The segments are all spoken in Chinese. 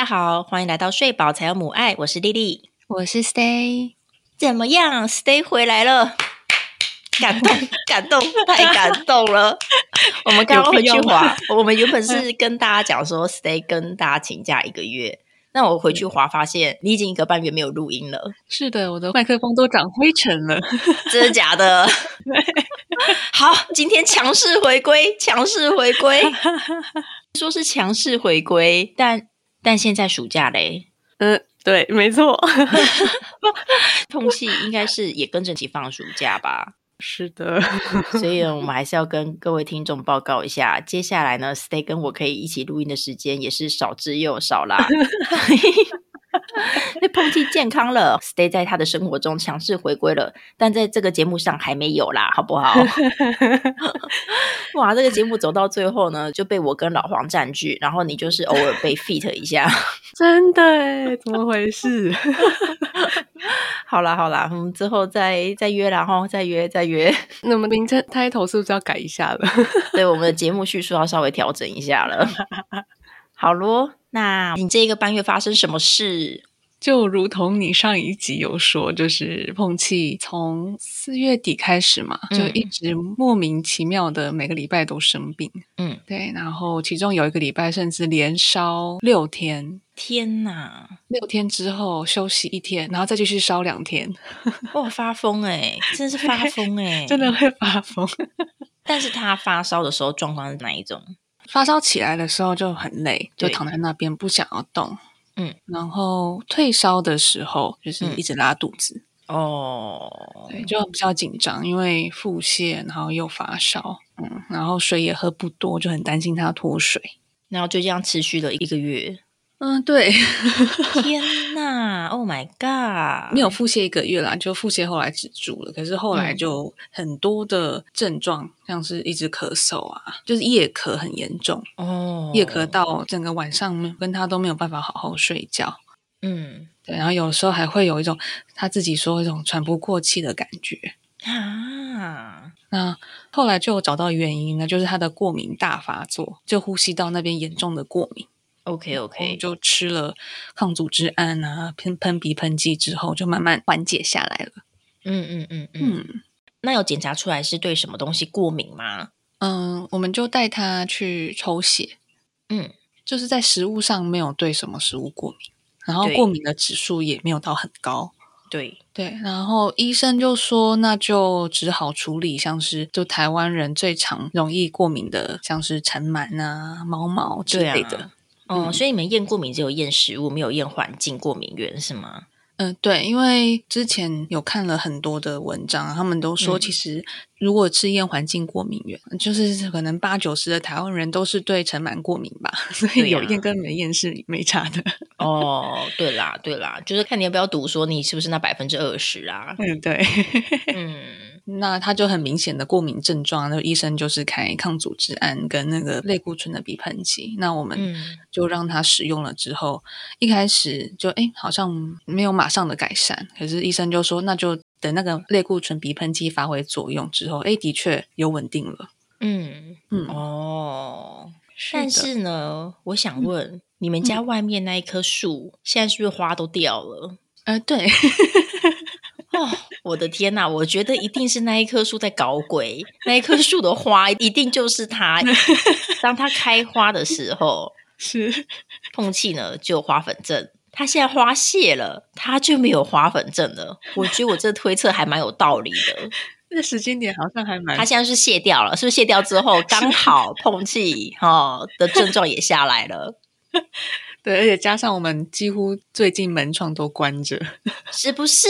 大家好，欢迎来到睡饱才有母爱，我是丽丽，我是 Stay，怎么样？Stay 回来了，感动，感动，太感动了。我们刚刚回去滑，我们原本是 跟大家讲说，Stay 跟大家请假一个月。那我回去滑，发现你已经一个半月没有录音了。是的，我的麦克风都长灰尘了，真的假的？好，今天强势回归，强势回归，说是强势回归，但但现在暑假嘞，嗯，对，没错，空气应该是也跟着一起放暑假吧。是的，所以我们还是要跟各位听众报告一下，接下来呢，Stay 跟我可以一起录音的时间也是少之又少啦。那碰击健康了，Stay 在他的生活中强势回归了，但在这个节目上还没有啦，好不好？哇，这个节目走到最后呢，就被我跟老黄占据，然后你就是偶尔被 fit 一下，真的？怎么回事？好啦好啦，我们之后再再约然后再约再约。那么名称开头是不是要改一下了？对，我们的节目叙述要稍微调整一下了。好咯，那你这个半月发生什么事？就如同你上一集有说，就是碰气从四月底开始嘛，就一直莫名其妙的每个礼拜都生病。嗯，对，然后其中有一个礼拜甚至连烧六天。天哪！六天之后休息一天，然后再继续烧两天。哇，发疯哎！真的是发疯哎！真的会发疯。但是他发烧的时候状况是哪一种？发烧起来的时候就很累，就躺在那边不想要动。嗯，然后退烧的时候就是一直拉肚子。哦，对，就比较紧张，因为腹泻，然后又发烧，嗯，然后水也喝不多，就很担心他脱水，然后就这样持续了一个月。嗯，对，天呐 o h my God！没有腹泻一个月啦，就腹泻后来止住了，可是后来就很多的症状，像是一直咳嗽啊，就是夜咳很严重哦，夜咳到整个晚上跟他都没有办法好好睡觉。嗯，对，然后有时候还会有一种他自己说一种喘不过气的感觉啊。那后来就找到原因呢，就是他的过敏大发作，就呼吸道那边严重的过敏。OK OK，就吃了抗组织胺啊，喷喷鼻喷剂之后，就慢慢缓解下来了。嗯嗯嗯嗯，那有检查出来是对什么东西过敏吗？嗯，我们就带他去抽血。嗯，就是在食物上没有对什么食物过敏，然后过敏的指数也没有到很高。对对，然后医生就说，那就只好处理，像是就台湾人最常容易过敏的，像是尘螨啊、毛毛之类的。哦，所以你们验过敏只有验食物，没有验环境过敏源是吗？嗯，对，因为之前有看了很多的文章，他们都说，其实如果吃验环境过敏源，就是可能八九十的台湾人都是对尘螨过敏吧，所以有验跟没验是没差的。哦，对啦，对啦，就是看你要不要赌，说你是不是那百分之二十啊？嗯，对，嗯。那他就很明显的过敏症状，那医生就是开抗组织胺跟那个类固醇的鼻喷剂。那我们就让他使用了之后，一开始就哎好像没有马上的改善，可是医生就说那就等那个类固醇鼻喷剂发挥作用之后，哎的确有稳定了。嗯嗯哦，但是呢，我想问你们家外面那一棵树现在是不是花都掉了？呃，对。哦，我的天呐！我觉得一定是那一棵树在搞鬼，那一棵树的花一定就是它。当它开花的时候，是碰气呢就有花粉症。它现在花谢了，它就没有花粉症了。我觉得我这推测还蛮有道理的。那时间点好像还蛮……它现在是卸掉了，是不是卸掉之后刚好碰气哈的症状也下来了？对，而且加上我们几乎最近门窗都关着，是不是？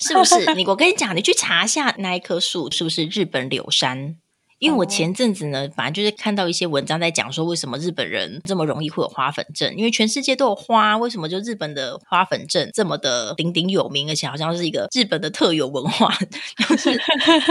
是不是？你我跟你讲，你去查一下那一棵树是不是日本柳杉？因为我前阵子呢，反正就是看到一些文章在讲说，为什么日本人这么容易会有花粉症？因为全世界都有花，为什么就日本的花粉症这么的鼎鼎有名？而且好像是一个日本的特有文化，就是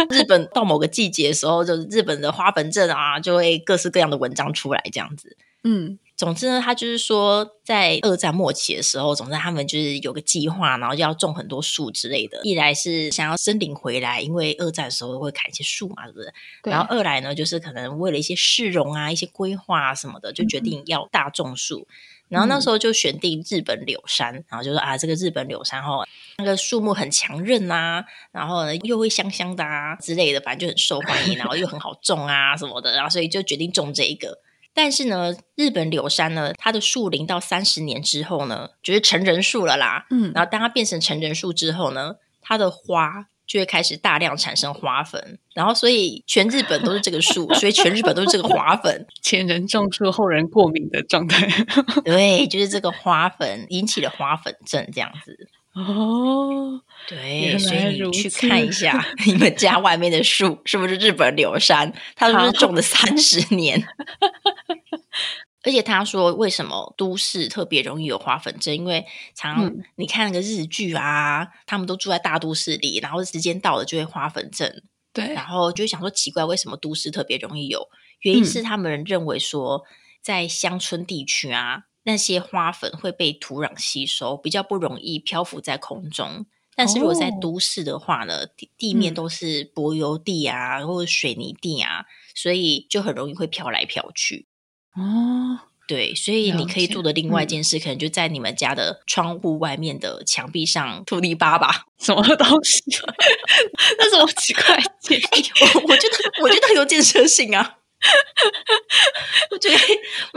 日本到某个季节的时候，就是日本的花粉症啊，就会各式各样的文章出来这样子。嗯。总之呢，他就是说，在二战末期的时候，总之他们就是有个计划，然后就要种很多树之类的。一来是想要森林回来，因为二战的时候会砍一些树嘛，是不是？然后二来呢，就是可能为了一些市容啊、一些规划啊什么的，就决定要大种树。然后那时候就选定日本柳杉，然后就说啊，这个日本柳杉哦，那个树木很强韧啊，然后呢又会香香的啊之类的，反正就很受欢迎，然后又很好种啊什么的，然后所以就决定种这一个。但是呢，日本柳杉呢，它的树龄到三十年之后呢，就是成人树了啦。嗯，然后当它变成成人树之后呢，它的花。就会开始大量产生花粉，然后所以全日本都是这个树，所以全日本都是这个花粉。前人种树，后人过敏的状态。对，就是这个花粉引起了花粉症这样子。哦，对，所以你去看一下你们家外面的树是不是日本柳杉，它是不是种了三十年？而且他说，为什么都市特别容易有花粉症？因为常你看那个日剧啊，他们都住在大都市里，然后时间到了就会花粉症。对，然后就想说奇怪，为什么都市特别容易有？原因是他们认为说，在乡村地区啊，那些花粉会被土壤吸收，比较不容易漂浮在空中。但是如果在都市的话呢，地地面都是柏油地啊，或者水泥地啊，所以就很容易会飘来飘去。哦，对，所以你可以做的另外一件事，可能就在你们家的窗户外面的墙壁上涂泥巴吧。什么东西？那什么奇怪 我觉得我觉得很有建设性啊。我觉得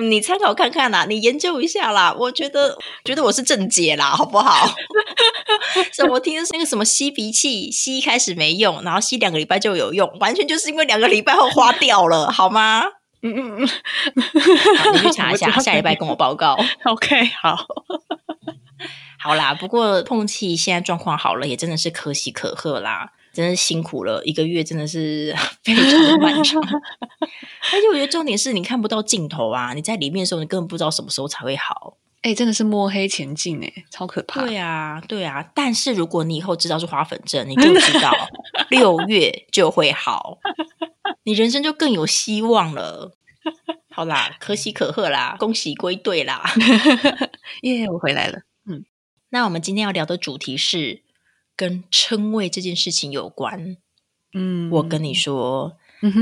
你参考看看啦，你研究一下啦。我觉得觉得我是正解啦，好不好？是我听的是那个什么吸鼻器，吸一开始没用，然后吸两个礼拜就有用，完全就是因为两个礼拜后花掉了，好吗？嗯嗯嗯，你去查一下，下礼拜跟我报告。OK，好，好啦。不过碰气现在状况好了，也真的是可喜可贺啦，真的辛苦了一个月，真的是 非常漫长。而且我觉得重点是你看不到尽头啊！你在里面的时候，你根本不知道什么时候才会好。哎，真的是摸黑前进哎，超可怕。对啊，对啊。但是如果你以后知道是花粉症，你就知道 六月就会好。你人生就更有希望了。好啦，可喜可贺啦，恭喜归队啦！耶，我回来了。嗯，那我们今天要聊的主题是跟称谓这件事情有关。嗯，我跟你说，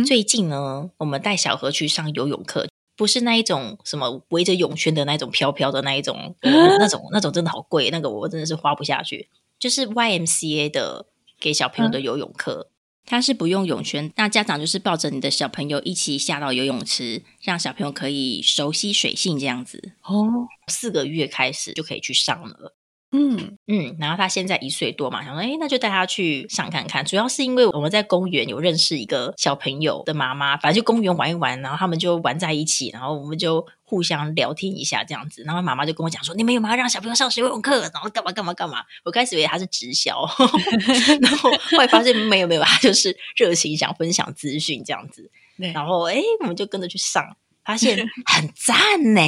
最近呢，我们带小何去上游泳课，不是那一种什么围着泳圈的那种飘飘的那一种，那种那种真的好贵，那个我真的是花不下去。就是 YMCA 的给小朋友的游泳课。他是不用泳圈，那家长就是抱着你的小朋友一起下到游泳池，让小朋友可以熟悉水性这样子。哦，四个月开始就可以去上了。嗯嗯，然后他现在一岁多嘛，想说，哎，那就带他去上看看。主要是因为我们在公园有认识一个小朋友的妈妈，反正就公园玩一玩，然后他们就玩在一起，然后我们就互相聊天一下这样子。然后妈妈就跟我讲说，你们有没有让小朋友上游泳课？然后干嘛干嘛干嘛？我开始以为他是直销，然后后来发现没有没有，他就是热情想分享资讯这样子。然后哎，我们就跟着去上，发现 很赞呢。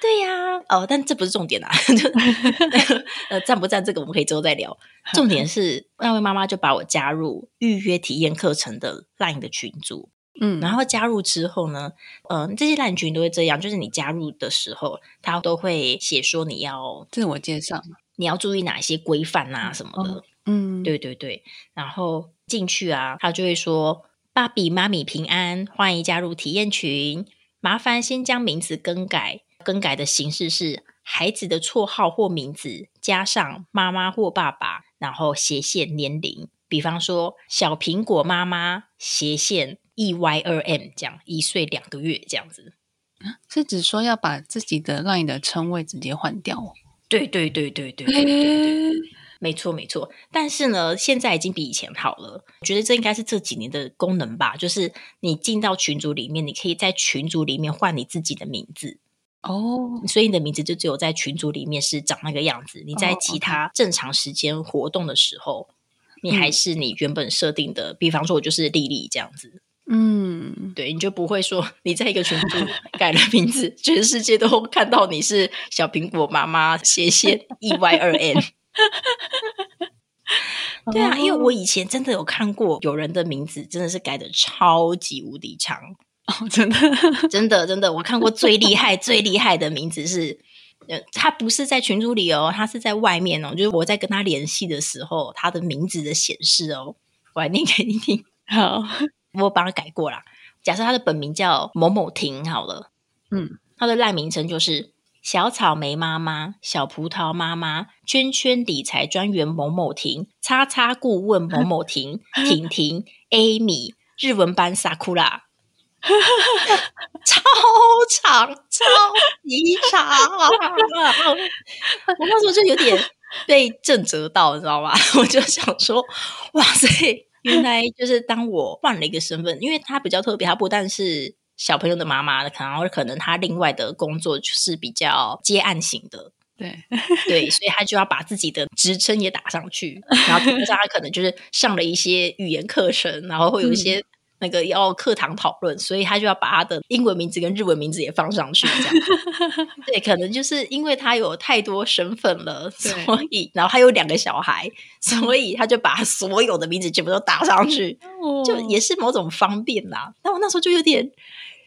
对呀，哦，但这不是重点啊，就 呃，赞不赞这个我们可以之后再聊。重点是那位妈妈就把我加入预约体验课程的 LINE 的群组，嗯，然后加入之后呢，嗯，这些 LINE 群都会这样，就是你加入的时候，他都会写说你要自我介绍，你要注意哪些规范啊什么的，嗯，对对对，然后进去啊，他就会说爸比妈咪平安，欢迎加入体验群，麻烦先将名字更改。更改的形式是孩子的绰号或名字加上妈妈或爸爸，然后斜线年龄，比方说小苹果妈妈斜线 E Y 二 M 这样一岁两个月这样子。是指说要把自己的 LINE 的称谓直接换掉？对对对对对对对，没错没错。但是呢，现在已经比以前好了。我觉得这应该是这几年的功能吧，就是你进到群组里面，你可以在群组里面换你自己的名字。哦，所以你的名字就只有在群组里面是长那个样子。你在其他正常时间活动的时候，你还是你原本设定的。比方说，我就是丽丽这样子。嗯，对，你就不会说你在一个群组改了名字，全世界都看到你是小苹果妈妈斜线 E Y 二 N。对啊，因为我以前真的有看过有人的名字真的是改的超级无敌长。真的，真的，真的，我看过最厉害、最厉害的名字是，呃，他不是在群组里哦，他是在外面哦，就是我在跟他联系的时候，他的名字的显示哦，我来念给你听。好，我帮他改过啦。假设他的本名叫某某婷，好了，嗯，他的烂名称就是小草莓妈妈、小葡萄妈妈、圈圈理财专员某某婷、叉叉顾问某某婷、婷婷、Amy、日文班萨库拉，超长，超级长。我那时候就有点被震折到，你知道吗？我就想说，哇塞，原来就是当我换了一个身份，因为他比较特别，他不但是小朋友的妈妈，可能可能他另外的工作就是比较接案型的，对对，所以他就要把自己的职称也打上去，然后加上他可能就是上了一些语言课程，然后会有一些。那个要课堂讨论，所以他就要把他的英文名字跟日文名字也放上去，这样。对，可能就是因为他有太多身份了，所以，然后他有两个小孩，所以他就把所有的名字全部都打上去，就也是某种方便啦。但我那时候就有点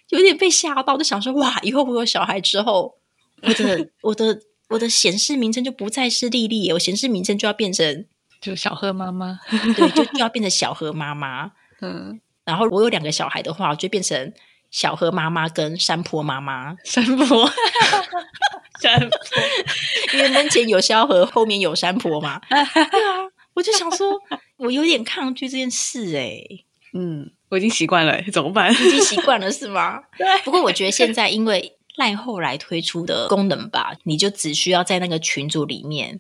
有点被吓到，就想说，哇，以后我有小孩之后，我的 我的我的显示名称就不再是丽丽，我显示名称就要变成就小何妈妈，对，就就要变成小何妈妈，嗯。然后我有两个小孩的话，就变成小河妈妈跟山坡妈妈。山坡，山坡，因为门前有萧河，后面有山坡嘛。对啊，我就想说，我有点抗拒这件事哎。嗯，我已经习惯了，怎么办？已经习惯了是吗？对。不过我觉得现在因为赖后来推出的功能吧，你就只需要在那个群组里面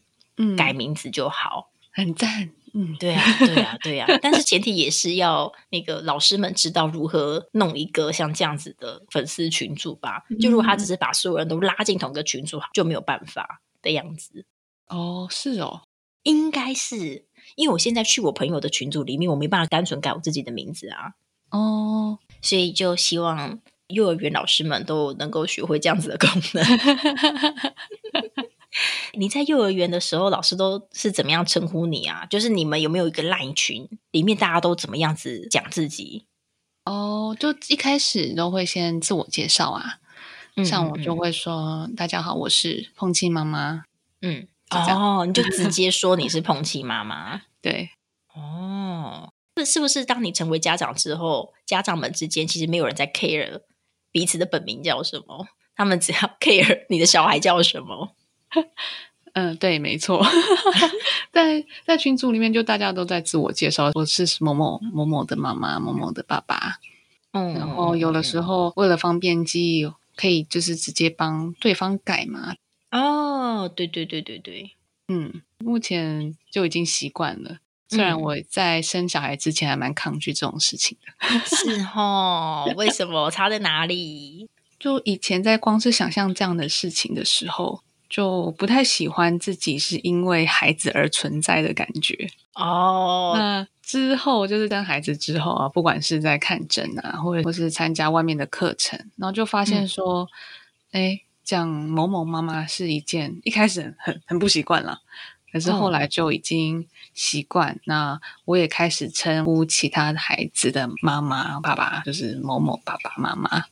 改名字就好，很赞。嗯，对啊，对啊，对啊，但是前提也是要那个老师们知道如何弄一个像这样子的粉丝群组吧。就如果他只是把所有人都拉进同一个群组，就没有办法的样子。哦，是哦，应该是因为我现在去我朋友的群组里面，我没办法单纯改我自己的名字啊。哦，所以就希望幼儿园老师们都能够学会这样子的功能。你在幼儿园的时候，老师都是怎么样称呼你啊？就是你们有没有一个 LINE 群，里面大家都怎么样子讲自己？哦，就一开始都会先自我介绍啊，像我就会说：“大家好，我是碰气妈妈。”嗯，哦，你就直 接说你是碰气妈妈。对，哦，这是不是当你成为家长之后，家长们之间其实没有人在 care 彼此的本名叫什么，他们只要 care 你的小孩叫什么？嗯，对，没错，在在群组里面，就大家都在自我介绍，我是某某某某的妈妈，某某的爸爸。嗯，然后有的时候为了方便记忆，可以就是直接帮对方改嘛。哦，对对对对对，嗯，目前就已经习惯了。虽然我在生小孩之前还蛮抗拒这种事情的，是哦？为什么？差在哪里？就以前在光是想象这样的事情的时候。就不太喜欢自己是因为孩子而存在的感觉哦。那之后就是生孩子之后啊，不管是在看诊啊，或者或是参加外面的课程，然后就发现说，哎，讲某某妈妈是一件一开始很很不习惯了，可是后来就已经习惯。那我也开始称呼其他孩子的妈妈、爸爸，就是某某爸爸妈妈。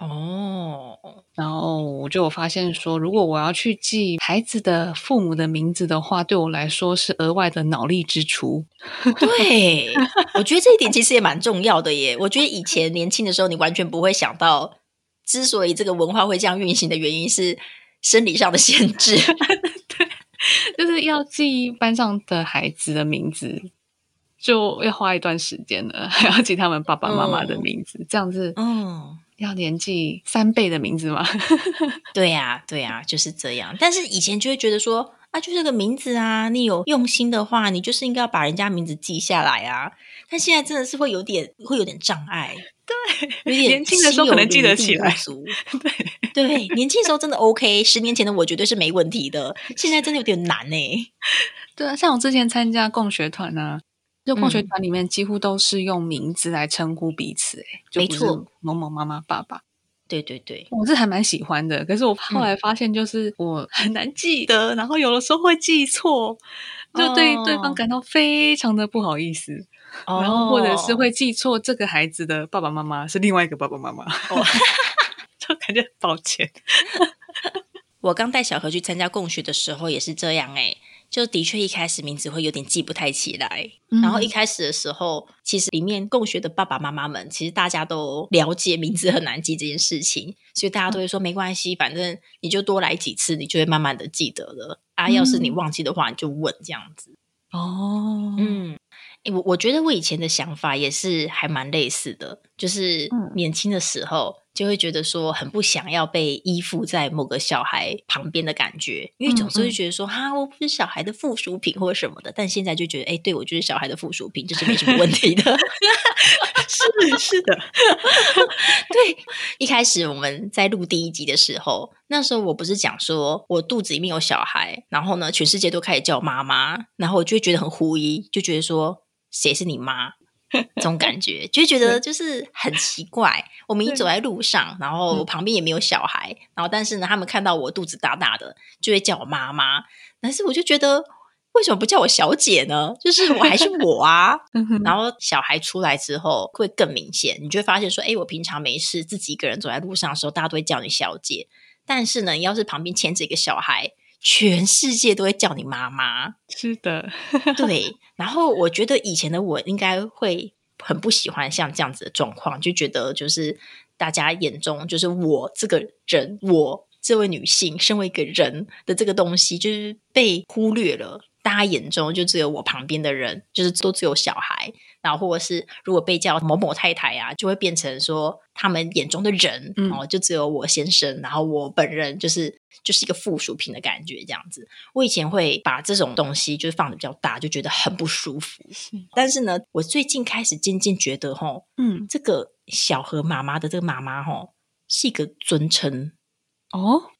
哦，然后我就发现说，如果我要去记孩子的父母的名字的话，对我来说是额外的脑力支出。对，我觉得这一点其实也蛮重要的耶。我觉得以前年轻的时候，你完全不会想到，之所以这个文化会这样运行的原因是生理上的限制。对，就是要记班上的孩子的名字，就要花一段时间了，还要记他们爸爸妈妈的名字，这样子，嗯。要年纪三倍的名字吗？对呀，对呀，就是这样。但是以前就会觉得说啊，就这个名字啊，你有用心的话，你就是应该要把人家名字记下来啊。但现在真的是会有点，会有点障碍。对，有点年轻的时候可能记得起来。对对，年轻时候真的 OK，十年前的我绝对是没问题的。现在真的有点难呢。对啊，像我之前参加共学团啊。就共学团里面几乎都是用名字来称呼彼此，哎，没错，某某妈妈、爸爸，对对对，我是还蛮喜欢的。可是我后来发现，就是我很难记得，然后有的时候会记错，就对对方感到非常的不好意思，然后或者是会记错这个孩子的爸爸妈妈是另外一个爸爸妈妈，就感觉抱歉。我刚带小何去参加共学的时候也是这样，哎。就的确一开始名字会有点记不太起来。然后一开始的时候，其实里面共学的爸爸妈妈们，其实大家都了解名字很难记这件事情，所以大家都会说没关系，反正你就多来几次，你就会慢慢的记得了。啊，要是你忘记的话，你就问这样子。哦，嗯。我我觉得我以前的想法也是还蛮类似的，就是年轻的时候就会觉得说很不想要被依附在某个小孩旁边的感觉，因为总是会觉得说哈我不是小孩的附属品或者什么的，但现在就觉得哎，对我就是小孩的附属品，这是没什么问题的。是是的，对。一开始我们在录第一集的时候，那时候我不是讲说我肚子里面有小孩，然后呢全世界都开始叫妈妈，然后我就会觉得很狐疑，就觉得说。谁是你妈？这种感觉就觉得就是很奇怪。我们一走在路上，然后旁边也没有小孩，然后但是呢，他们看到我肚子大大的，就会叫我妈妈。但是我就觉得，为什么不叫我小姐呢？就是我还是我啊。然后小孩出来之后会更明显，你就会发现说，哎，我平常没事自己一个人走在路上的时候，大家都会叫你小姐。但是呢，要是旁边牵着一个小孩。全世界都会叫你妈妈，是的，对。然后我觉得以前的我应该会很不喜欢像这样子的状况，就觉得就是大家眼中就是我这个人，我这位女性身为一个人的这个东西，就是被忽略了。大家眼中就只有我旁边的人，就是都只有小孩。然后或者是如果被叫某某太太啊，就会变成说他们眼中的人哦，就只有我先生，然后我本人就是就是一个附属品的感觉这样子。我以前会把这种东西就是放的比较大，就觉得很不舒服。但是呢，我最近开始渐渐觉得，哦，嗯，这个小何妈妈的这个妈妈，哦，是一个尊称哦。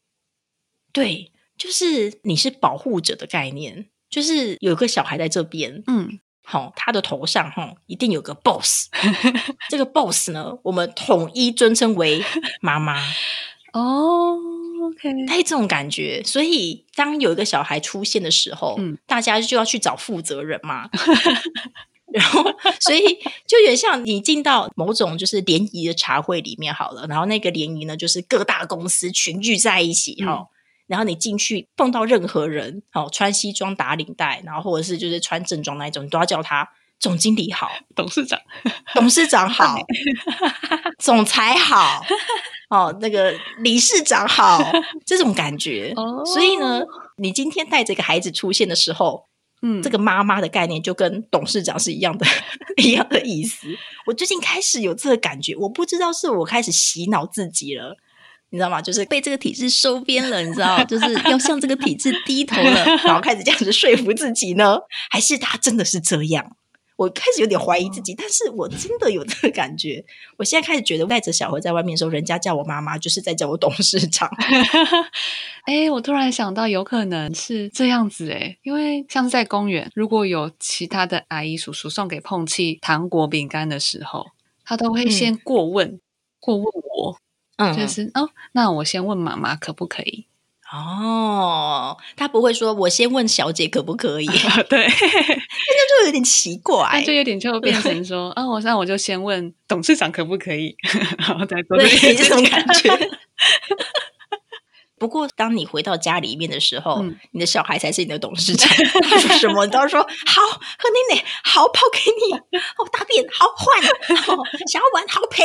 对，就是你是保护者的概念，就是有个小孩在这边，嗯。好，他的头上哈一定有个 boss，这个 boss 呢，我们统一尊称为妈妈。哦，OK，他这种感觉，所以当有一个小孩出现的时候，嗯，大家就要去找负责人嘛。然后，所以就有点像你进到某种就是联谊的茶会里面好了，然后那个联谊呢，就是各大公司群聚在一起哈。然后你进去碰到任何人，哦，穿西装打领带，然后或者是就是穿正装那一种，你都要叫他总经理好，董事长，董事长好，总裁好，哦，那个理事长好，这种感觉。所以呢，你今天带着一个孩子出现的时候，嗯，这个妈妈的概念就跟董事长是一样的，一样的意思。我最近开始有这个感觉，我不知道是我开始洗脑自己了。你知道吗？就是被这个体制收编了，你知道，就是要向这个体制低头了，然后开始这样子说服自己呢？还是他真的是这样？我开始有点怀疑自己，但是我真的有这个感觉。我现在开始觉得带着小何在外面的时候，人家叫我妈妈，就是在叫我董事长。哎，我突然想到，有可能是这样子哎，因为像是在公园，如果有其他的阿姨叔叔送给碰气糖果饼干的时候，他都会先过问，过问我。就是哦，那我先问妈妈可不可以？哦，他不会说我先问小姐可不可以？对，那就有点奇怪，就有点就变成说啊，我那我就先问董事长可不可以，然后再做这种感觉。不过，当你回到家里面的时候，你的小孩才是你的董事长。他说什么，你都说好，喝奶奶好，泡给你哦，大便好换哦，想要玩好陪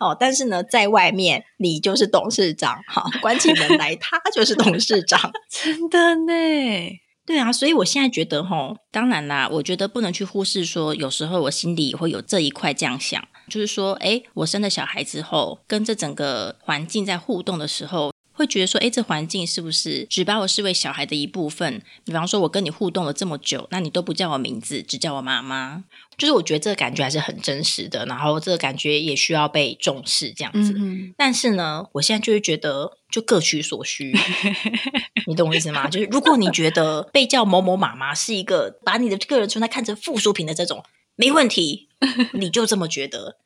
哦。但是呢，在外面你就是董事长，哈，关起门来他就是董事长，真的呢。对啊，所以我现在觉得，哈，当然啦，我觉得不能去忽视说，有时候我心里会有这一块这样想，就是说，哎，我生了小孩之后，跟这整个环境在互动的时候。会觉得说，哎，这环境是不是只把我视为小孩的一部分？比方说，我跟你互动了这么久，那你都不叫我名字，只叫我妈妈，就是我觉得这个感觉还是很真实的。然后这个感觉也需要被重视，这样子。但是呢，我现在就是觉得，就各取所需。你懂我意思吗？就是如果你觉得被叫某某妈妈是一个把你的个人存在看成附属品的这种，没问题，你就这么觉得。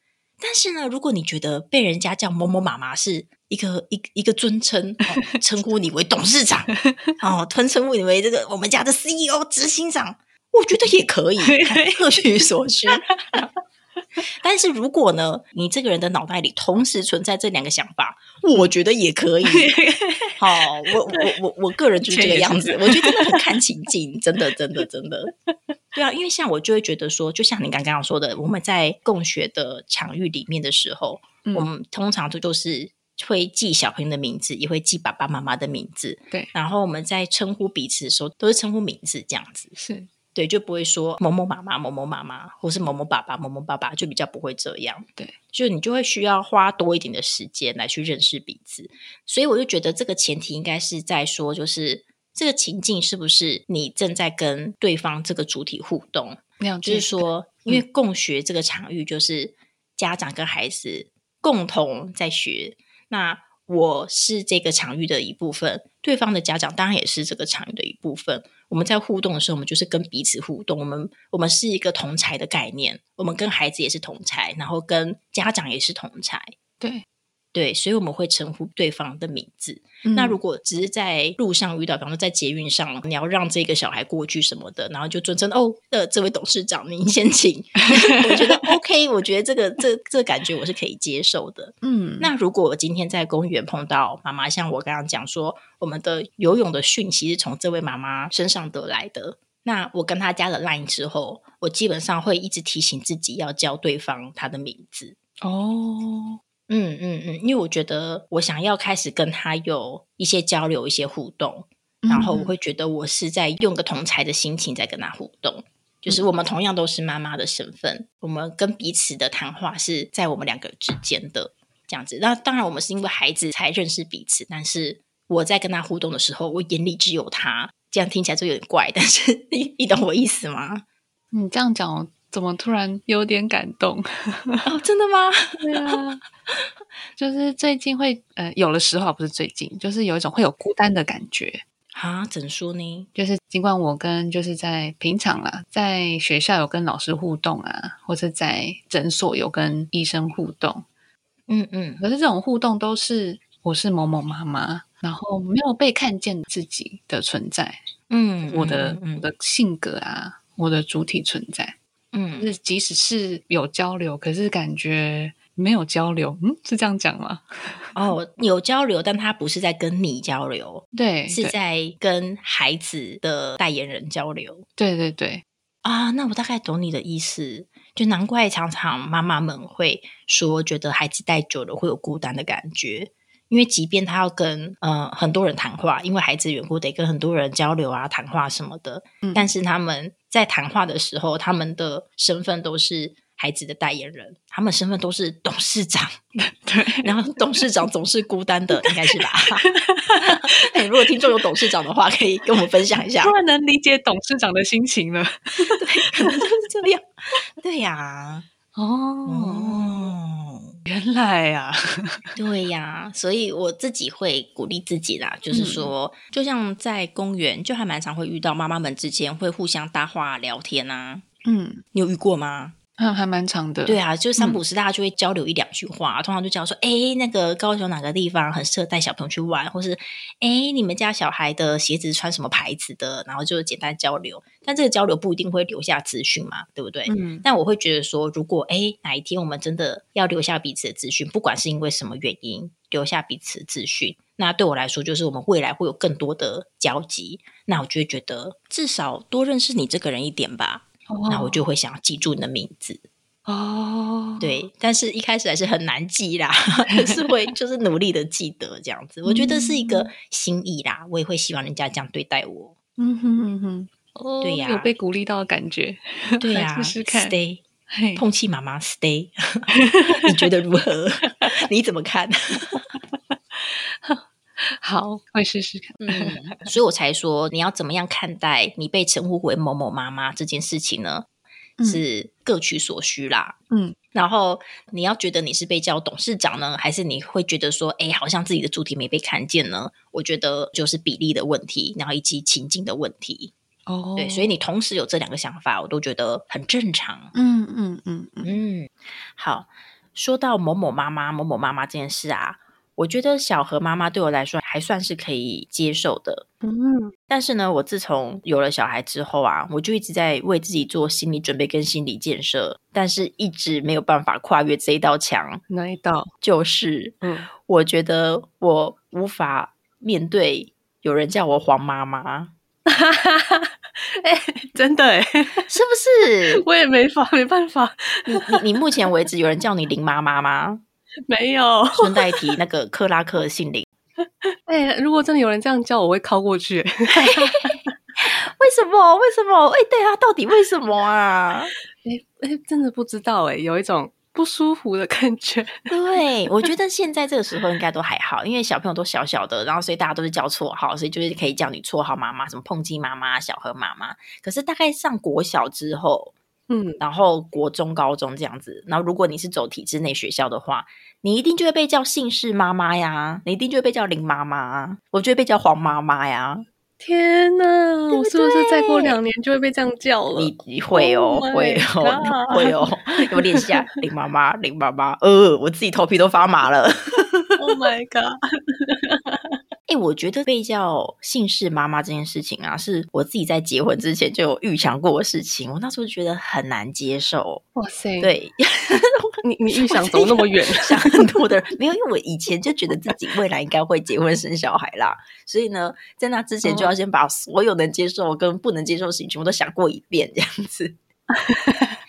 但是呢，如果你觉得被人家叫某某妈妈是一个一一个尊称，称呼你为董事长，哦，吞称呼你为这个我们家的 CEO 执行长，我觉得也可以，各取所需。但是如果呢，你这个人的脑袋里同时存在这两个想法，我觉得也可以。好，我我我我个人就是这个样子，我觉得真的很看情境，真的真的真的。对啊，因为像我就会觉得说，就像你刚刚说的，我们在共学的场域里面的时候，我们通常都就是会记小朋友的名字，也会记爸爸妈妈的名字。对，然后我们在称呼彼此的时候，都是称呼名字这样子。是。对，就不会说某某妈妈、某某妈妈，或是某某爸爸、某某爸爸，就比较不会这样。对，就你就会需要花多一点的时间来去认识彼此。所以我就觉得这个前提应该是在说，就是这个情境是不是你正在跟对方这个主体互动？就是说，因为共学这个场域，就是家长跟孩子共同在学。那我是这个场域的一部分，对方的家长当然也是这个场域的一部分。我们在互动的时候，我们就是跟彼此互动。我们我们是一个同才的概念，我们跟孩子也是同才，然后跟家长也是同才。对。对，所以我们会称呼对方的名字。那如果只是在路上遇到，比方说在捷运上，你要让这个小孩过去什么的，然后就尊称哦，呃，这位董事长，您先请。我觉得 OK，我觉得这个这这感觉我是可以接受的。嗯，那如果我今天在公园碰到妈妈，像我刚刚讲说，我们的游泳的讯息是从这位妈妈身上得来的，那我跟她加了 Line 之后，我基本上会一直提醒自己要叫对方他的名字。哦。嗯嗯嗯，因为我觉得我想要开始跟他有一些交流、一些互动，然后我会觉得我是在用个同才的心情在跟他互动，就是我们同样都是妈妈的身份，我们跟彼此的谈话是在我们两个之间的这样子。那当然，我们是因为孩子才认识彼此，但是我在跟他互动的时候，我眼里只有他。这样听起来就有点怪，但是你 你懂我意思吗？你这样讲。怎么突然有点感动？哦，真的吗？对啊，就是最近会呃，有的时候不是最近，就是有一种会有孤单的感觉啊？怎说呢？就是尽管我跟就是在平常啦，在学校有跟老师互动啊，或者在诊所有跟医生互动，嗯嗯，可是这种互动都是我是某某妈妈，然后没有被看见自己的存在，嗯，我的我的性格啊，我的主体存在。嗯，是即使是有交流，可是感觉没有交流。嗯，是这样讲吗？哦，有交流，但他不是在跟你交流，对，是在跟孩子的代言人交流。对对对，啊，那我大概懂你的意思。就难怪常常妈妈们会说，觉得孩子带久了会有孤单的感觉。因为即便他要跟呃很多人谈话，因为孩子缘故得跟很多人交流啊、谈话什么的，但是他们在谈话的时候，他们的身份都是孩子的代言人，他们身份都是董事长，对，然后董事长总是孤单的，应该是吧？如果听众有董事长的话，可以跟我们分享一下，突然能理解董事长的心情了，对，可能就是这样，对呀，哦。原来呀，对呀，所以我自己会鼓励自己啦，就是说，就像在公园，就还蛮常会遇到妈妈们之间会互相搭话聊天啊。嗯，你有遇过吗？嗯，还蛮长的。对啊，就是三五时大家就会交流一两句话，通常就讲说，哎，那个高雄哪个地方很适合带小朋友去玩，或是哎，你们家小孩的鞋子穿什么牌子的，然后就简单交流。但这个交流不一定会留下资讯嘛，对不对？嗯。但我会觉得说，如果哎哪一天我们真的要留下彼此的资讯，不管是因为什么原因留下彼此的资讯，那对我来说就是我们未来会有更多的交集。那我就会觉得至少多认识你这个人一点吧。那我就会想要记住你的名字哦，对，但是一开始还是很难记啦，是会就是努力的记得这样子。我觉得是一个心意啦，我也会希望人家这样对待我。嗯哼哼哼，哦，对呀，有被鼓励到的感觉。对 呀，试试看，stay，痛气妈妈，stay，你觉得如何？你怎么看？好，会试试看。嗯，所以我才说，你要怎么样看待你被称呼为某某妈妈这件事情呢？是各取所需啦。嗯，然后你要觉得你是被叫董事长呢，还是你会觉得说，哎，好像自己的主体没被看见呢？我觉得就是比例的问题，然后以及情境的问题。哦，对，所以你同时有这两个想法，我都觉得很正常。嗯嗯嗯嗯。好，说到某某妈妈、某某妈妈这件事啊。我觉得小何妈妈对我来说还算是可以接受的。嗯，但是呢，我自从有了小孩之后啊，我就一直在为自己做心理准备跟心理建设，但是一直没有办法跨越这一道墙。哪一道？就是，嗯，我觉得我无法面对有人叫我黄妈妈。哎，真的哎，是不是？我也没法，没办法。你你你，目前为止有人叫你林妈妈吗？没有。顺带提那个克拉克姓林。哎，如果真的有人这样叫，我会靠过去。为什么？为什么？哎，对啊，到底为什么啊？哎哎，真的不知道哎，有一种。不舒服的感觉。对，我觉得现在这个时候应该都还好，因为小朋友都小小的，然后所以大家都是叫绰号，所以就是可以叫你绰号妈妈，什么碰鸡妈妈、小何妈妈。可是大概上国小之后，嗯，然后国中、高中这样子，然后如果你是走体制内学校的话，你一定就会被叫姓氏妈妈呀，你一定就会被叫林妈妈，我就会被叫黄妈妈呀。天呐，我是不是再过两年就会被这样叫了？你你会哦，会哦，会哦，我练习下林妈妈，林妈妈，呃，我自己头皮都发麻了。Oh my god！哎，我觉得被叫姓氏妈妈这件事情啊，是我自己在结婚之前就有预想过的事情。我那时候觉得很难接受。哇塞！对，你你预想走那么远，想很多的人没有，因为我以前就觉得自己未来应该会结婚生小孩啦，所以呢，在那之前就要先把所有能接受跟不能接受的事情全部都想过一遍，这样子。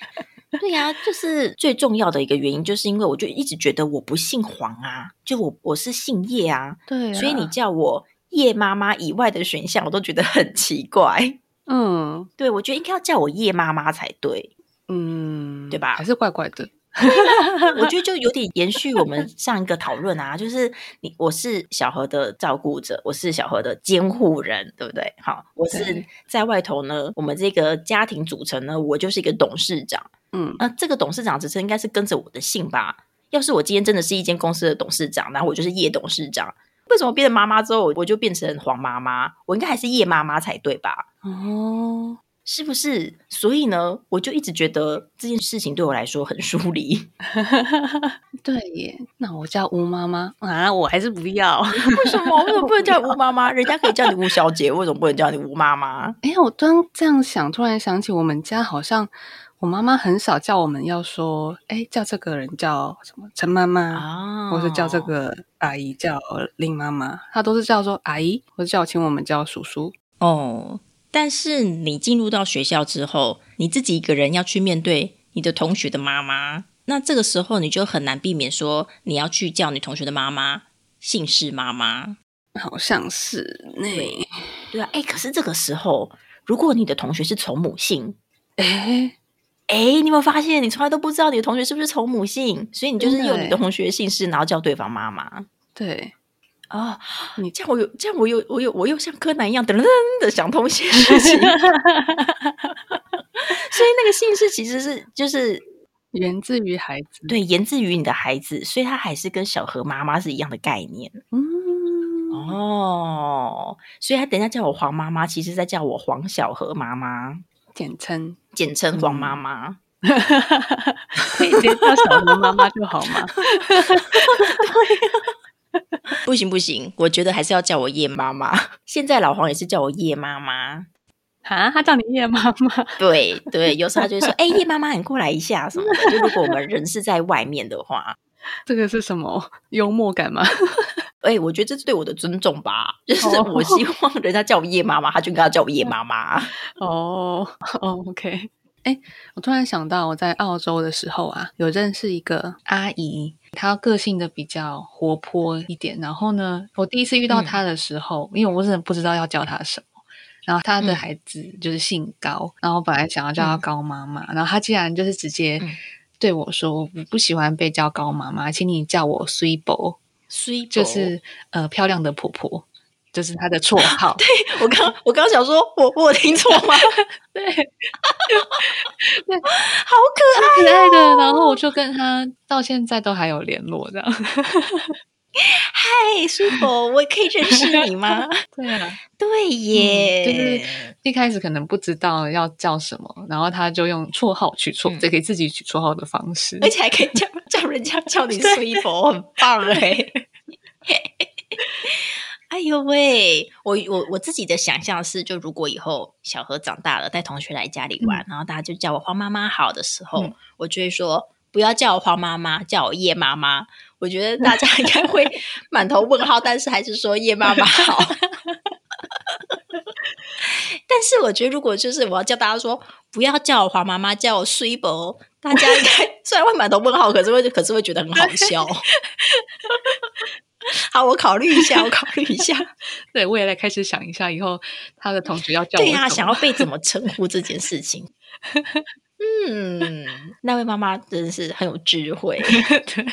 对呀，就是最重要的一个原因，就是因为我就一直觉得我不姓黄啊，就我我是姓叶啊，对，所以你叫我叶妈妈以外的选项，我都觉得很奇怪。嗯，对，我觉得应该要叫我叶妈妈才对，嗯，对吧？还是怪怪的。我觉得就有点延续我们上一个讨论啊，就是你我是小何的照顾者，我是小何的监护人，对不对？好，我是在外头呢，我们这个家庭组成呢，我就是一个董事长。嗯，那这个董事长职称应该是跟着我的姓吧？要是我今天真的是一间公司的董事长，然后我就是叶董事长，为什么变成妈妈之后，我就变成黄妈妈？我应该还是叶妈妈才对吧？哦，是不是？所以呢，我就一直觉得这件事情对我来说很疏离。对耶，那我叫吴妈妈啊，我还是不要。为什么？为什么不能叫吴妈妈？人家可以叫你吴小姐，为什么不能叫你吴妈妈？哎，我突然这样想，突然想起我们家好像。我妈妈很少叫我们要说，哎，叫这个人叫什么陈妈妈，或是叫这个阿姨叫林妈妈，她都是叫做阿姨，或者叫请我们叫叔叔。哦，但是你进入到学校之后，你自己一个人要去面对你的同学的妈妈，那这个时候你就很难避免说你要去叫你同学的妈妈姓氏妈妈，好像是那对啊，哎，可是这个时候，如果你的同学是从母姓，哎。哎，你有没有发现，你从来都不知道你的同学是不是从母姓，所以你就是用你的同学姓氏，然后叫对方妈妈。对，哦，你这样我有，这样我有，我有，我又像柯南一样噔噔的想通一些事情。所以那个姓氏其实是就是源自于孩子，对，源自于你的孩子，所以他还是跟小何妈妈是一样的概念。嗯，哦，所以他等下叫我黄妈妈，其实在叫我黄小何妈妈。简称简称黄妈妈，可以直接叫小何妈妈就好吗？不行不行，我觉得还是要叫我叶妈妈。现在老黄也是叫我叶妈妈啊，他叫你叶妈妈。对对，有时候他就说：“哎，叶妈妈，你过来一下什么的。”就如果我们人是在外面的话，这个是什么幽默感吗？哎，我觉得这是对我的尊重吧，就是我希望人家叫我叶妈妈，他就应该叫我叶妈妈。哦哦，OK。哎，我突然想到，我在澳洲的时候啊，有认识一个阿姨，她个性的比较活泼一点。然后呢，我第一次遇到她的时候，因为我真的不知道要叫她什么。然后她的孩子就是姓高，然后本来想要叫她高妈妈，然后她竟然就是直接对我说：“我不喜欢被叫高妈妈，请你叫我 s u p e 就是呃漂亮的婆婆，就是他的绰号。对我刚我刚想说，我我听错吗？对，对，好可爱，可爱的。然后我就跟他到现在都还有联络，这样。嗨，叔伯，我可以认识你吗？对啊，对耶，就是一开始可能不知道要叫什么，然后他就用绰号取绰，这给自己取绰号的方式，而且还可以叫叫人家叫你叔伯，很棒哎。呦喂！我我我自己的想象是，就如果以后小何长大了，带同学来家里玩，然后大家就叫我黄妈妈好的时候，我就会说不要叫我黄妈妈，叫我叶妈妈。我觉得大家应该会 满头问号，但是还是说叶妈妈好。但是我觉得，如果就是我要叫大家说不要叫我黄妈妈，叫我睡伯，大家应该 虽然会满头问号，可是会可是会觉得很好笑。好，我考虑一下，我考虑一下。对，我也来开始想一下，以后他的同学要叫对呀，想要被怎么称呼这件事情。嗯，那位妈妈真的是很有智慧。对，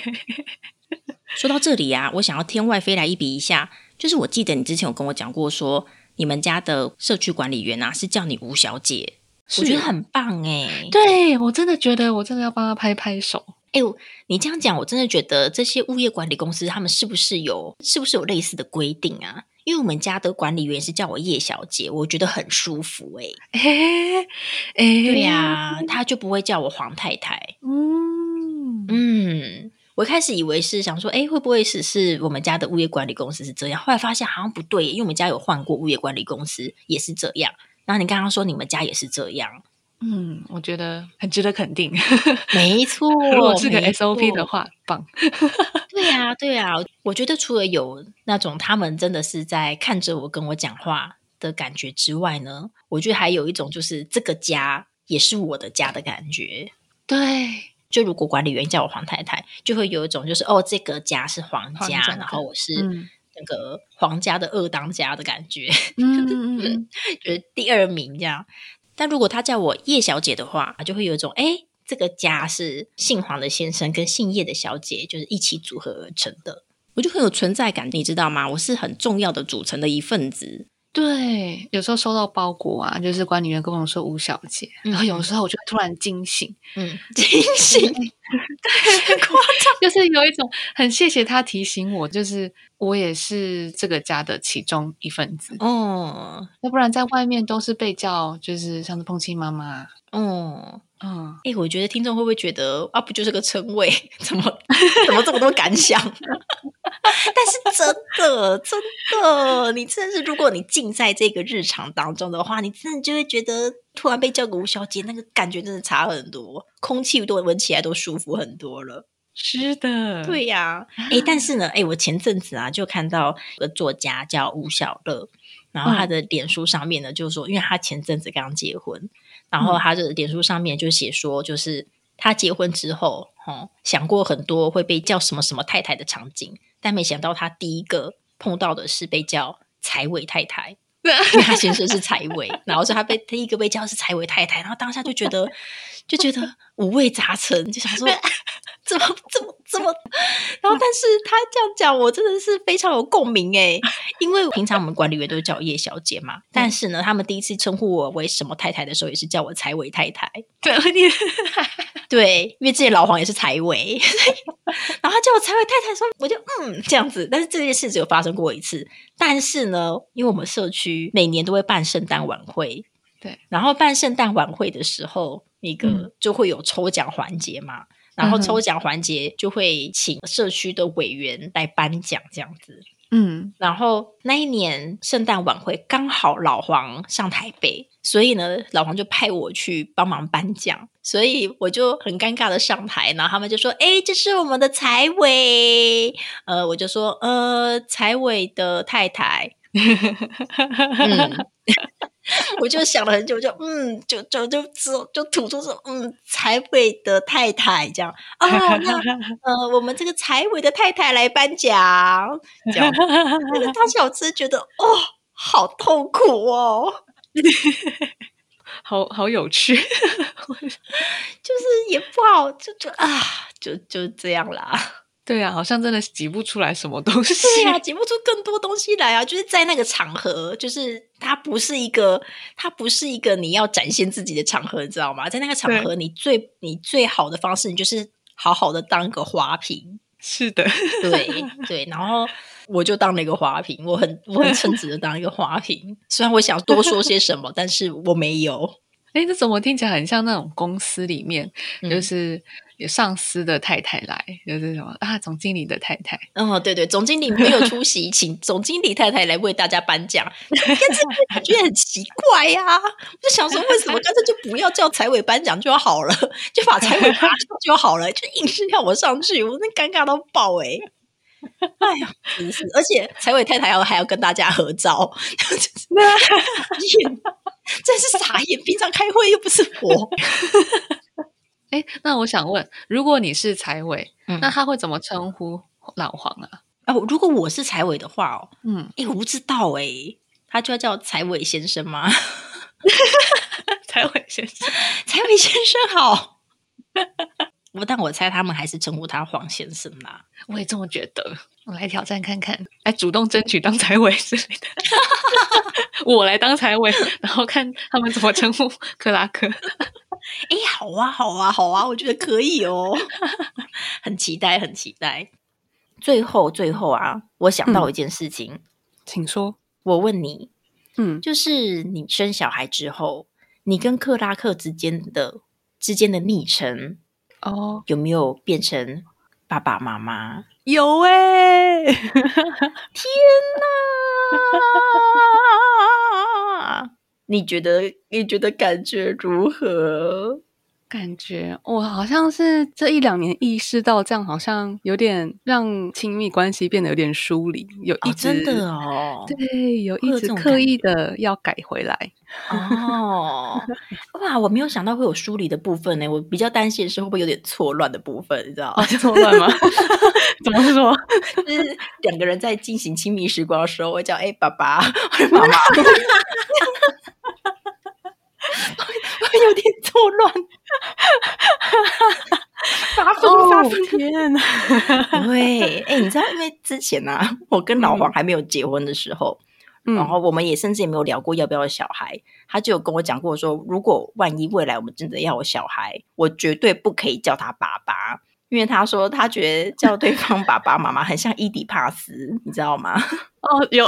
说到这里呀，我想要天外飞来一笔一下，就是我记得你之前有跟我讲过，说你们家的社区管理员啊是叫你吴小姐，我觉得很棒哎。对我真的觉得，我真的要帮他拍拍手。哎，你这样讲，我真的觉得这些物业管理公司他们是不是有是不是有类似的规定啊？因为我们家的管理员是叫我叶小姐，我觉得很舒服。哎，哎，对呀，他就不会叫我黄太太。嗯嗯，我开始以为是想说，哎，会不会是是我们家的物业管理公司是这样？后来发现好像不对，因为我们家有换过物业管理公司，也是这样。然后你刚刚说你们家也是这样。嗯，我觉得很值得肯定。没错，如果是个 SOP 的话，棒。对呀，对呀。我觉得除了有那种他们真的是在看着我跟我讲话的感觉之外呢，我觉得还有一种就是这个家也是我的家的感觉。对，就如果管理员叫我黄太太，就会有一种就是哦，这个家是皇家，然后我是那个皇家的二当家的感觉。嗯嗯嗯，就是第二名这样。但如果他叫我叶小姐的话，就会有一种哎，这个家是姓黄的先生跟姓叶的小姐，就是一起组合而成的，我就很有存在感，你知道吗？我是很重要的组成的一份子。对，有时候收到包裹啊，就是管理员跟我说吴小姐，然后有时候我就突然惊醒，嗯，惊醒，太 夸张，就是有一种很谢谢他提醒我，就是我也是这个家的其中一份子哦，要不然在外面都是被叫，就是像是碰亲妈妈，哦。嗯，哎，我觉得听众会不会觉得啊，不就是个称谓？怎么怎么这么多感想？但是真的，真的，你真的是，如果你浸在这个日常当中的话，你真的就会觉得，突然被叫个吴小姐，那个感觉真的差很多，空气都闻起来都舒服很多了。是的，对呀。哎，但是呢，哎，我前阵子啊，就看到个作家叫吴小乐，然后他的脸书上面呢，就是说，因为他前阵子刚结婚。然后他的脸书上面就写说，就是他结婚之后，哦，想过很多会被叫什么什么太太的场景，但没想到他第一个碰到的是被叫财委太太，因为他先生是财委，然后是他被第一个被叫是财委太太，然后当下就觉得就觉得五味杂陈，就想说。怎么 怎么怎么？然后，但是他这样讲，我真的是非常有共鸣哎，因为平常我们管理员都是叫叶小姐嘛，但是呢，他们第一次称呼我为什么太太的时候，也是叫我财委太太。对，对，因为之前老黄也是财委，然后他叫我财委太太，说我就嗯这样子。但是这件事只有发生过一次，但是呢，因为我们社区每年都会办圣诞晚会，对，然后办圣诞晚会的时候，那个就会有抽奖环节嘛。然后抽奖环节就会请社区的委员来颁奖，这样子。嗯，然后那一年圣诞晚会刚好老黄上台北，所以呢，老黄就派我去帮忙颁奖，所以我就很尴尬的上台，然后他们就说：“哎，这是我们的财委。”呃，我就说：“呃，财委的太太。”嗯，我就想了很久，就嗯，就就就就就吐出说，嗯，财委的太太这样。啊，那呃，我们这个财委的太太来颁奖，这样，那个大小子觉得哦，好痛苦哦，好好有趣，就是也不好，就就啊，就就这样啦。对啊，好像真的挤不出来什么东西。对啊，挤不出更多东西来啊！就是在那个场合，就是它不是一个，它不是一个你要展现自己的场合，你知道吗？在那个场合，你最你最好的方式，你就是好好的当个花瓶。是的，对对。然后我就当了一个花瓶，我很我很称职的当一个花瓶。虽然我想多说些什么，但是我没有。哎，这怎么听起来很像那种公司里面，就是有上司的太太来，就是什么啊，总经理的太太。哦，对对，总经理没有出席，请总经理太太来为大家颁奖，但是感觉很奇怪呀。我就想说，为什么干脆就不要叫财委颁奖就好了，就把财委拿上就好了，就硬是要我上去，我那尴尬到爆哎！哎呀，真是，而且财委太太要还要跟大家合照 真是傻眼！平常开会又不是我。哎，那我想问，如果你是财委，那他会怎么称呼老黄啊？哦，如果我是财委的话哦，嗯，哎，我不知道哎，他就要叫财委先生吗？财委先生，财委先生好。我但我猜他们还是称呼他黄先生啦。我也这么觉得。我来挑战看看，来主动争取当财委之类的。我来当财委，然后看他们怎么称呼克拉克。哎，好啊，好啊，好啊，我觉得可以哦，很期待，很期待。最后，最后啊，我想到一件事情，请说。我问你，嗯，就是你生小孩之后，你跟克拉克之间的之间的昵称哦，有没有变成爸爸妈妈？有哎！天哪！你觉得？你觉得感觉如何？感觉我好像是这一两年意识到，这样好像有点让亲密关系变得有点疏离，有一真的哦，对，有一直刻意的要改回来哦。哇，我没有想到会有疏离的部分呢，我比较担心是会不会有点错乱的部分，你知道吗？错乱吗？怎么说？就是两个人在进行亲密时光的时候，我叫哎爸爸，妈妈。会有点错乱，发疯发疯天呐！对，哎，你知道，因为之前呢，我跟老黄还没有结婚的时候，然后我们也甚至也没有聊过要不要小孩。他就有跟我讲过说，如果万一未来我们真的要有小孩，我绝对不可以叫他爸爸，因为他说他觉得叫对方爸爸妈妈很像伊底帕斯，你知道吗？哦，有。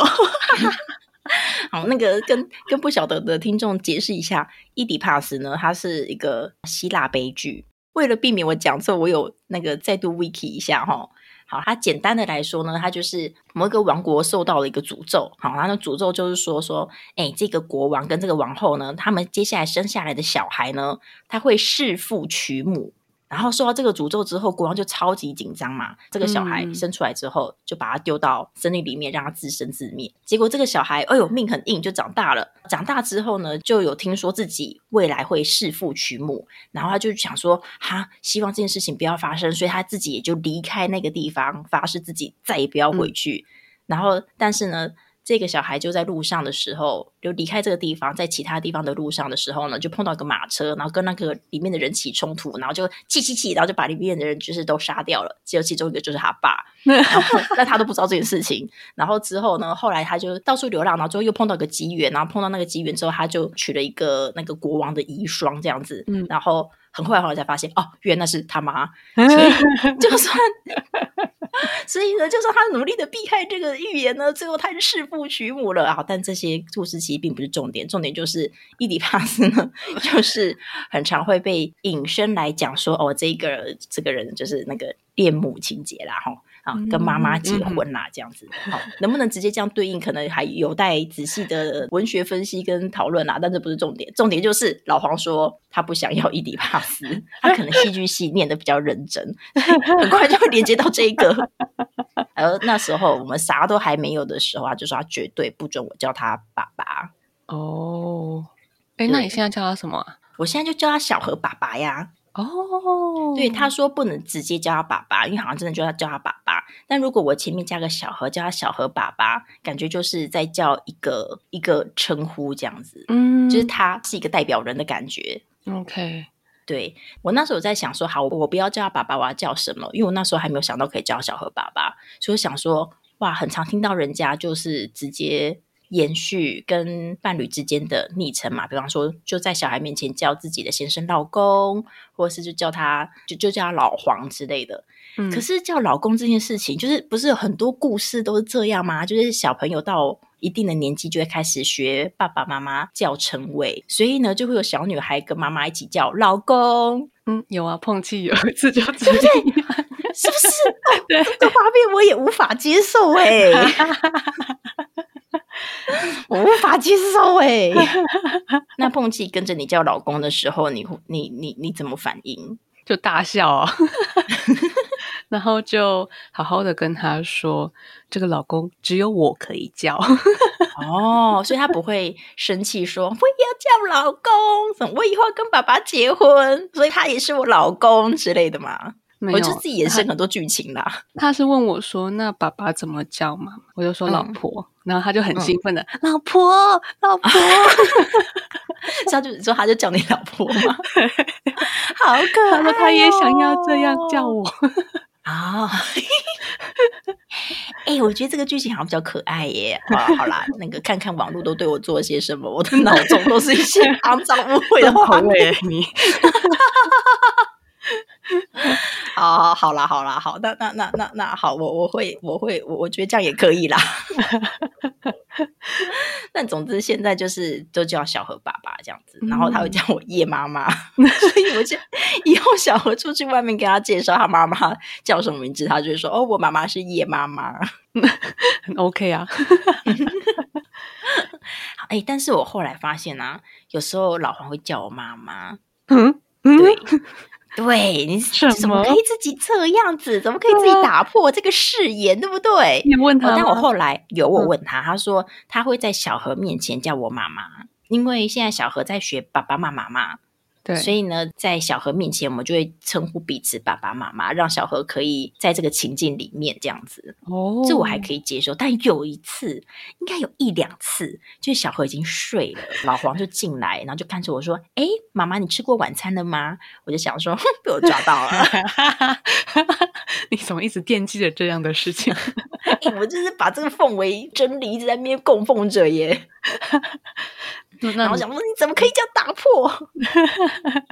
好，那个跟跟不晓得的听众解释一下，《伊底帕斯》呢，它是一个希腊悲剧。为了避免我讲错，我有那个再度 wiki 一下哈。好，它简单的来说呢，它就是某一个王国受到了一个诅咒。好，它的诅咒就是说说，哎，这个国王跟这个王后呢，他们接下来生下来的小孩呢，他会弑父娶母。然后受到这个诅咒之后，国王就超级紧张嘛。这个小孩生出来之后，就把他丢到森林里面，让他自生自灭。结果这个小孩，哎呦，命很硬，就长大了。长大之后呢，就有听说自己未来会弑父娶母，然后他就想说，哈，希望这件事情不要发生，所以他自己也就离开那个地方，发誓自己再也不要回去。然后，但是呢。这个小孩就在路上的时候，就离开这个地方，在其他地方的路上的时候呢，就碰到一个马车，然后跟那个里面的人起冲突，然后就气气气，然后就把里面的人就是都杀掉了，只有其中一个就是他爸，但他都不知道这件事情。然后之后呢，后来他就到处流浪，然后最后又碰到一个机缘，然后碰到那个机缘之后，他就娶了一个那个国王的遗孀这样子，然后很快后来才发现，哦，原来是他妈，所以就算。所以呢，就算他努力的避开这个预言呢，最后他是弑父娶母了啊！但这些故事其实并不是重点，重点就是伊底帕斯呢，就是很常会被引申来讲说，哦，这个这个人就是那个恋母情节啦，哈。啊，跟妈妈结婚啦，这样子，好，能不能直接这样对应？可能还有待仔细的文学分析跟讨论啦。但这不是重点，重点就是老黄说他不想要伊迪帕斯，他可能戏剧系念的比较认真，很快就会连接到这个。而那时候我们啥都还没有的时候啊，就说他绝对不准我叫他爸爸。哦，哎，那你现在叫他什么？我现在就叫他小何爸爸呀。哦，对，他说不能直接叫他爸爸，因为好像真的就要叫他爸爸。但如果我前面加个小何，叫他小何爸爸，感觉就是在叫一个一个称呼这样子，嗯，就是他是一个代表人的感觉。OK，对我那时候在想说，好，我不要叫他爸爸，我要叫什么？因为我那时候还没有想到可以叫小何爸爸，所以想说，哇，很常听到人家就是直接。延续跟伴侣之间的昵称嘛，比方说就在小孩面前叫自己的先生老公，或者是就叫他就就叫他老黄之类的。可是叫老公这件事情，就是不是有很多故事都是这样吗？就是小朋友到一定的年纪就会开始学爸爸妈妈叫称谓，所以呢，就会有小女孩跟妈妈一起叫老公。嗯，有啊，碰气有一次就对不对？是不是？这个画面我也无法接受哎，我无法接受哎。那碰气跟着你叫老公的时候，你你你你怎么反应？就大笑啊。然后就好好的跟他说：“这个老公只有我可以叫哦，所以他不会生气，说我要叫老公，我以后要跟爸爸结婚，所以他也是我老公之类的嘛。我就自己延伸很多剧情啦。他是问我说：‘那爸爸怎么叫嘛？’我就说老婆，然后他就很兴奋的老婆，老婆 他就说他就叫你老婆嘛，好可爱，他说：“他也想要这样叫我。”啊，哎，我觉得这个剧情好像比较可爱耶。啊，好啦，那个看看网络都对我做了些什么，我的脑中都是一些肮脏污秽的画面。你。好，好啦，好啦，好，那那那那那好，我我会我会我我觉得这样也可以啦。但总之现在就是都叫小何爸爸这样子，然后他会叫我叶妈妈，所以我就以后小何出去外面跟他介绍他妈妈叫什么名字，他就会说哦，我妈妈是叶妈妈，很 OK 啊。哎，但是我后来发现啊，有时候老黄会叫我妈妈，嗯，对。对你怎么可以自己这样子？怎么可以自己打破这个誓言？对不对？你问他，但我后来有我问他，他说他会在小何面前叫我妈妈，因为现在小何在学爸爸妈妈嘛。对，所以呢，在小何面前，我们就会称呼彼此爸爸妈妈，让小何可以在这个情境里面这样子。哦，这我还可以接受。但有一次，应该有一两次，就是小何已经睡了，老黄就进来，然后就看着我说：“哎，妈妈，你吃过晚餐了吗？”我就想说，被我抓到了。你怎么一直惦记着这样的事情？我就是把这个奉为真理，一直在那边供奉着耶。然后想说，你怎么可以这样打破？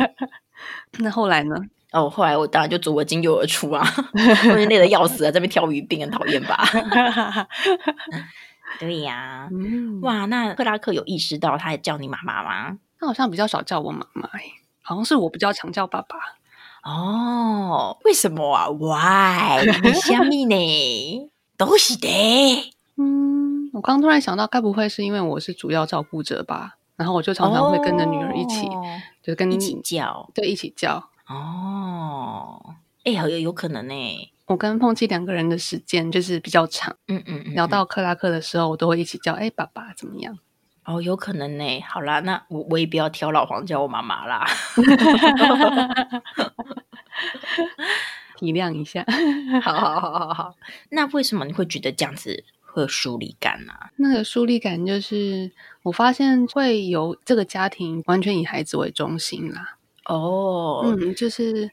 那后来呢？哦，后来我当然就左耳进右而出啊，我累得要死啊，这边挑鱼病很讨厌吧？对呀，哇，那克拉克有意识到他也叫你妈妈吗？他好像比较少叫我妈妈，好像是我比较常叫爸爸。哦，为什么啊？Why？你虾米呢？都是的。嗯，我刚突然想到，该不会是因为我是主要照顾者吧？然后我就常常会跟着女儿一起，就跟一起叫，对，一起叫。哦，哎，有有可能呢。我跟碰气两个人的时间就是比较长。嗯嗯嗯。聊到克拉克的时候，我都会一起叫，哎，爸爸怎么样？哦，有可能呢。好啦，那我我也不要挑老黄叫我妈妈啦。体谅一下。好好好好好。那为什么你会觉得这样子？会有疏离感啊，那个疏离感就是我发现会有这个家庭完全以孩子为中心啦。哦，嗯，就是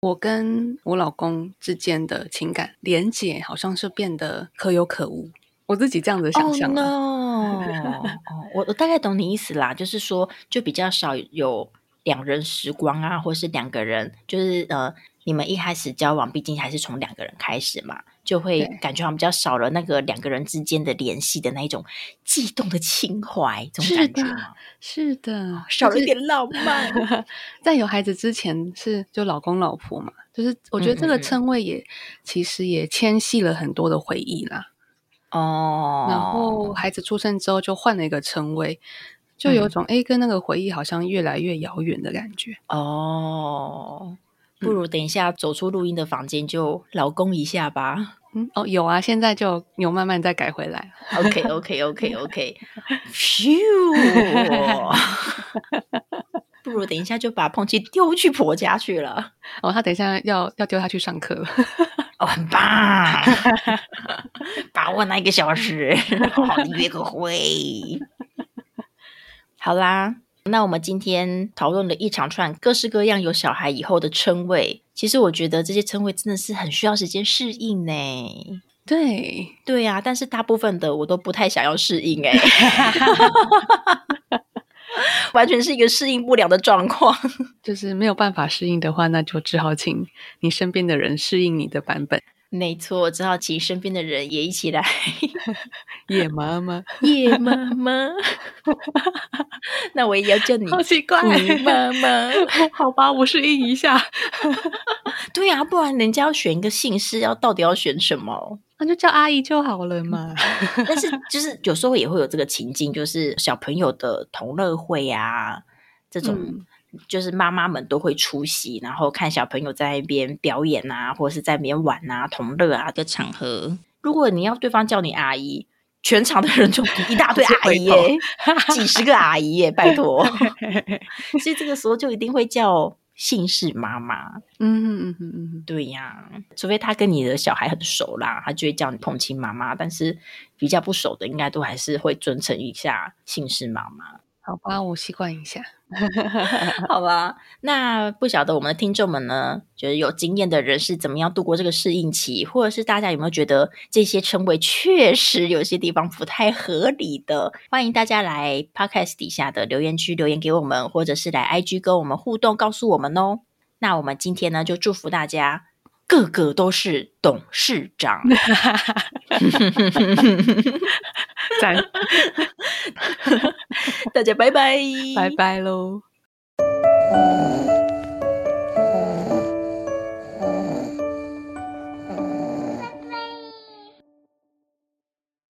我跟我老公之间的情感连结好像是变得可有可无。我自己这样子想象的。哦，我我大概懂你意思啦，就是说就比较少有两人时光啊，或是两个人，就是呃，你们一开始交往，毕竟还是从两个人开始嘛。就会感觉好像比较少了那个两个人之间的联系的那一种悸动的情怀，这种感觉是的，少了一点浪漫。在有孩子之前是就老公老婆嘛，就是我觉得这个称谓也其实也牵系了很多的回忆啦。哦，然后孩子出生之后就换了一个称谓，就有种哎跟那个回忆好像越来越遥远的感觉。哦。不如等一下走出录音的房间就老公一下吧。嗯哦，有啊，现在就有慢慢再改回来。OK OK OK OK。咻！不如等一下就把碰气丢去婆家去了。哦，他等一下要要丢他去上课了。哦，很棒！把握那一个小时，好好的约个会。好啦。那我们今天讨论了一长串各式各样有小孩以后的称谓，其实我觉得这些称谓真的是很需要时间适应呢。对，对呀，但是大部分的我都不太想要适应，哎，完全是一个适应不了的状况。就是没有办法适应的话，那就只好请你身边的人适应你的版本。没错，只好请身边的人也一起来。叶妈妈，叶妈妈，那我也要叫你。好奇怪，妈妈，好吧，我适应一下。对呀，不然人家要选一个姓氏，要到底要选什么？那就叫阿姨就好了嘛。但是就是有时候也会有这个情境，就是小朋友的同乐会啊，这种。就是妈妈们都会出席，然后看小朋友在那边表演啊，或者是在那边玩啊、同乐啊的场合。如果你要对方叫你阿姨，全场的人就一大堆阿姨耶，几十个阿姨耶，拜托。所以这个时候就一定会叫姓氏妈妈。嗯嗯嗯嗯，对呀，除非他跟你的小孩很熟啦，他就会叫你同亲妈妈。但是比较不熟的，应该都还是会尊称一下姓氏妈妈。好吧，我习惯一下。好吧，那不晓得我们的听众们呢，就是有经验的人是怎么样度过这个适应期，或者是大家有没有觉得这些称谓确实有些地方不太合理的？欢迎大家来 Podcast 底下的留言区留言给我们，或者是来 IG 跟我们互动，告诉我们哦。那我们今天呢，就祝福大家个个都是董事长。赞，大家拜拜，拜拜喽。